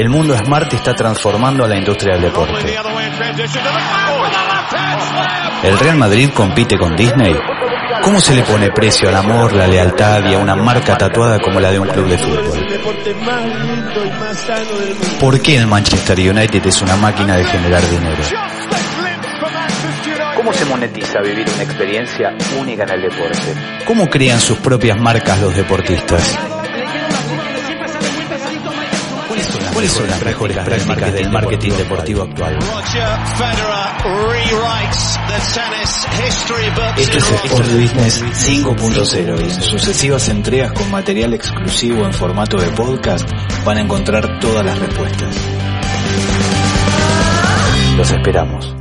El mundo smart está transformando a la industria del deporte. ¿El Real Madrid compite con Disney? ¿Cómo se le pone precio al amor, la lealtad y a una marca tatuada como la de un club de fútbol? ¿Por qué el Manchester United es una máquina de generar dinero? ¿Cómo se monetiza vivir una experiencia única en el deporte? ¿Cómo crean sus propias marcas los deportistas? ¿Cuáles son las mejores prácticas del marketing deportivo actual? Esto es Sport Business 5.0 y en sucesivas entregas con material exclusivo en formato de podcast van a encontrar todas las respuestas. Los esperamos.